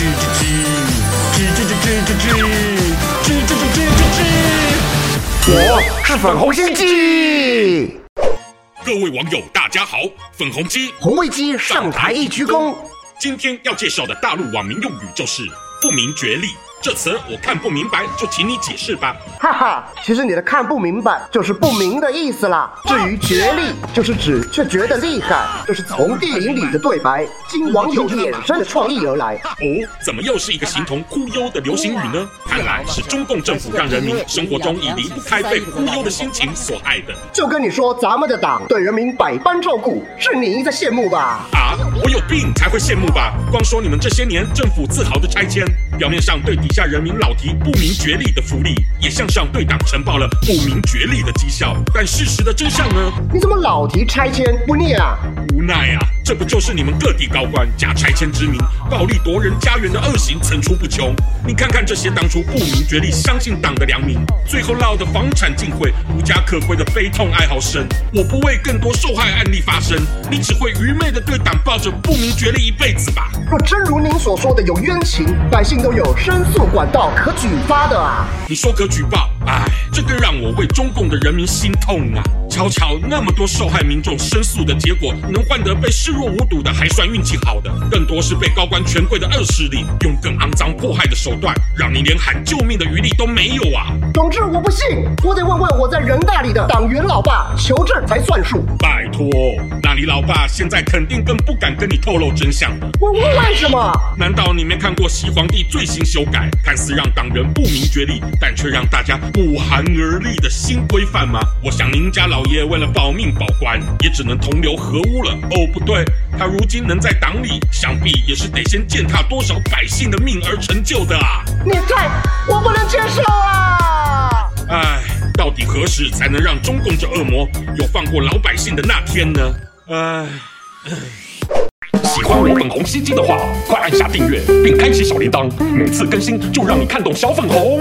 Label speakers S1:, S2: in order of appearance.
S1: 吱吱吱吱吱吱吱吱吱吱吱
S2: 我是粉红心机。
S1: 各位网友，大家好，粉红鸡
S2: 红卫鸡上台一鞠躬。
S1: 今天要介绍的大陆网民用语就是“不明觉厉”。这词我看不明白，就请你解释吧。
S2: 哈哈，其实你的看不明白就是不明的意思啦。至于绝力，就是指却觉得厉害，这是从电影里的对白，经网友衍生的创意而来。
S1: 哦，怎么又是一个形同忽悠的流行语呢？看来是中共政府让人民生活中已离不开被忽悠的心情所害的。
S2: 就跟你说，咱们的党对人民百般照顾，是你在羡慕吧？
S1: 啊，我有病才会羡慕吧？光说你们这些年政府自豪的拆迁，表面上对底下人民老提不明觉厉的福利，也向上对党呈报了不明觉厉的绩效，但事实的真相呢？
S2: 你怎么老提拆迁不念啊？
S1: 无奈啊，这不就是你们各地高官假拆迁之名，暴力夺人家园的恶行层出不穷？你看看这些当初不明觉厉、相信党的良民，最后落得房产尽毁、无家可归的悲痛哀嚎声。我不为更多受害案例发声，你只会愚昧的对党抱着不明觉厉一辈子吧？
S2: 若真如您所说的有冤情，百姓都有申诉管道可举发的啊！
S1: 你说可举报？哎，这更让我为中共的人民心痛啊！瞧瞧那么多受害民众申诉的结果，能换得被视若无睹的，还算运气好的，更多是被高官权贵的恶势力用更肮脏迫害的手段，让你连喊救命的余力都没有啊！
S2: 总之我不信，我得问问我在人大里的党员老爸求证才算数。
S1: 拜托，那你老爸现在肯定更不敢跟你透露真相了。
S2: 我问为什么？
S1: 难道你没看过西皇帝最新修改，看似让党员不明觉厉，但却让大家不寒而栗的新规范吗？我想您家老爷为了保命保官，也只能同流合污了。哦，不对，他如今能在党里，想必也是得先践踏多少百姓的命而成就的啊！
S2: 你在，我不能接受啊！
S1: 唉，到底何时才能让中共这恶魔有放过老百姓的那天呢？唉，喜欢我粉红心机的话，快按下订阅并开启小铃铛，每次更新就让你看懂小粉红。